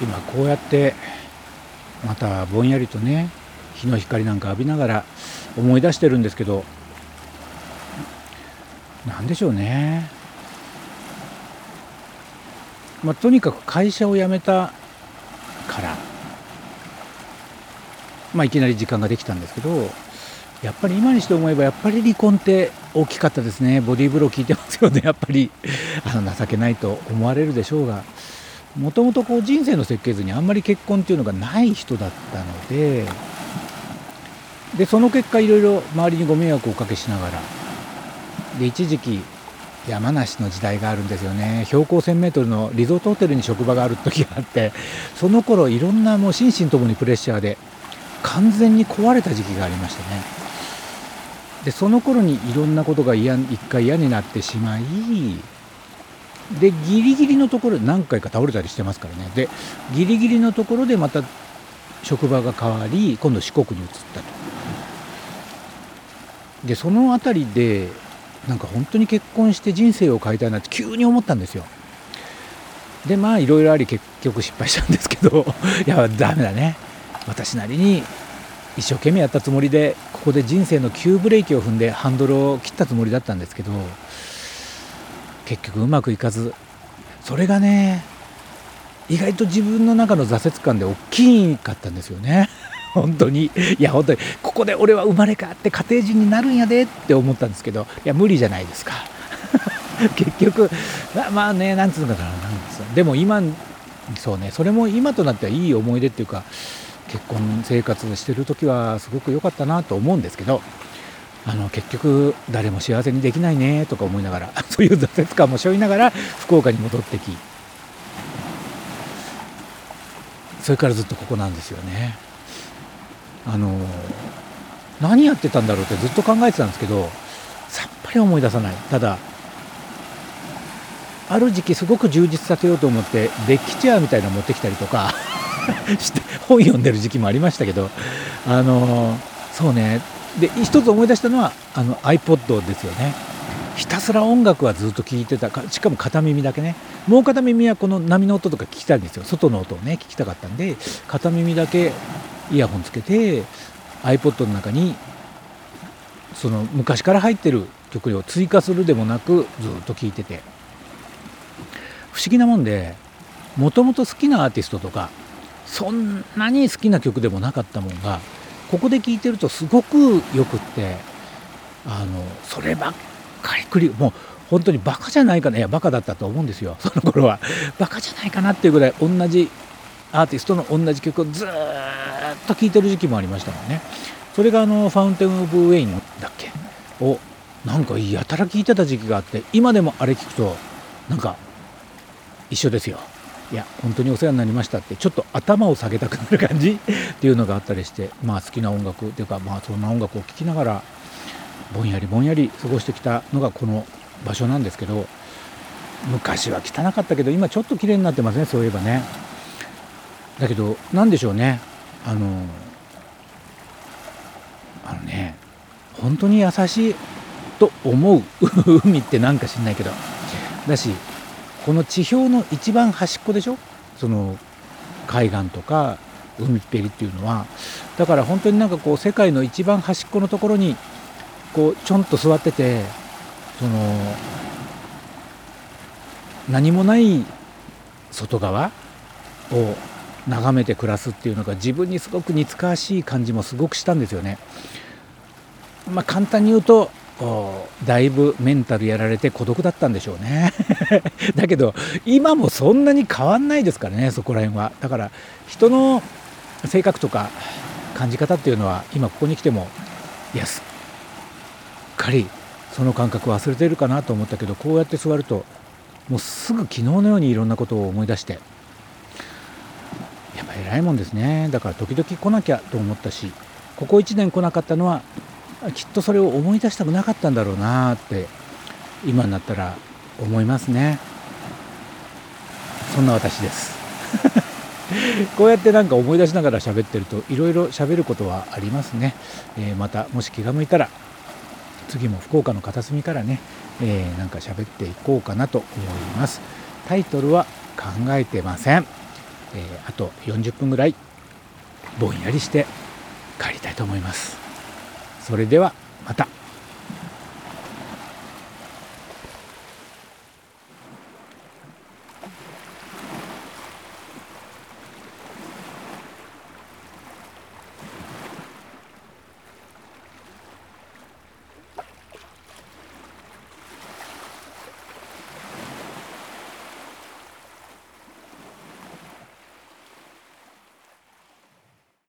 今こうやってまたぼんやりとね日の光なんか浴びながら思い出してるんですけど何でしょうね。まあ、とにかく会社を辞めたからまあいきなり時間ができたんですけどやっぱり今にして思えばやっぱり離婚って大きかったですね。ボディーブロー効いてますよね。やっぱりあの情けないと思われるでしょうが。もともとこう人生の設計図にあんまり結婚っていうのがない人だったのででその結果いろいろ周りにご迷惑をおかけしながらで一時期山梨の時代があるんですよね。標高 1000m のリゾートホテルに職場がある時があってその頃いろんなもう心身ともにプレッシャーで完全に壊れた時期がありましてね。でその頃にいろんなことが嫌一回嫌になってしまいでギリギリのところで何回か倒れたりしてますからね。でギリギリのところでまた職場が変わり今度四国に移ったと。でその辺りでなんか本当に結婚して人生を変えたいなって急に思ったんですよ。でまあいろいろあり結局失敗したんですけど いやダメだね。私なりに一生懸命やったつもりでここで人生の急ブレーキを踏んでハンドルを切ったつもりだったんですけど結局うまくいかず。それがね意外と自分の中の挫折感で大きかったんですよね。本当に。いや本当に。ここで俺は生まれ変わって家庭人になるんやでって思ったんですけど。いや無理じゃないですか。結局まあねなんつうのかななんですでも今そうね。それも今となってはいい思い出っていうか結婚生活してる時はすごく良かったなと思うんですけど。あの結局誰も幸せにできないねとか思いながら そういう挫折感も背負いながら福岡に戻ってきそれからずっとここなんですよね。あの何やってたんだろうってずっと考えてたんですけどさっぱり思い出さない。ただある時期すごく充実させようと思ってデッキチェアみたいなの持ってきたりとか して本読んでる時期もありましたけどあのそうねで一つ思い出したのはあの iPod ですよね。ひたすら音楽はずっと聴いてた。しかも片耳だけね。もう片耳はこの波の音とか聞きたいんですよ。外の音をね聞きたかったんで片耳だけイヤホンつけて iPod の中にその昔から入ってる曲を追加するでもなくずっと聴いてて。不思議なもんでもともと好きなアーティストとかそんなに好きな曲でもなかったもんがここで聴いてるとすごくよくってあのそればっかりくりもう本当にバカじゃないかないやバカだったと思うんですよ その頃は。バカじゃないかなっていうぐらい同じアーティストの同じ曲をずっと聴いてる時期もありましたもんね。それがあのファウンテン・オブ・ウェインだっけ？をなんかやたら聴いてた時期があって今でもあれ聞くとなんか一緒ですよ。いや本当にお世話になりましたってちょっと頭を下げたくなる感じっていうのがあったりしてまあ好きな音楽っていうかまあそんな音楽を聴きながらぼんやりぼんやり過ごしてきたのがこの場所なんですけど昔は汚かったけど今ちょっと綺麗になってますねそういえばね。だけど何でしょうね。あのあのね本当に優しいと思う 海ってなんか知んないけど。だしこの地表の一番端っこでしょ？その海岸とか海っぺりっていうのはだから本当になんかこう世界の一番端っこのところにこうちょんと座っててその何もない外側を眺めて暮らすっていうのが自分にすごく似つかわしい感じもすごくしたんですよね。まあ、簡単に言うとだいぶメンタルやられて孤独だったんでしょうね。だけど今もそんなに変わんないですからねそこら辺は。だから人の性格とか感じ方っていうのは今ここに来てもいやすっかりその感覚忘れてるかなと思ったけどこうやって座るともうすぐ昨日のようにいろんなことを思い出してやっぱ偉いもんですね。だから時々来なきゃと思ったしここ1年来なかったのはきっとそれを思い出したくなかったんだろうなって今になったら思いますね。そんな私です。こうやってなんか思い出しながら喋ってるといろいろ喋ることはありますね、えー、またもし気が向いたら次も福岡の片隅からね、えー、なんか喋っていこうかなと思います。タイトルは考えてません。えー、あと40分ぐらいぼんやりして帰りたいと思います。それではまた。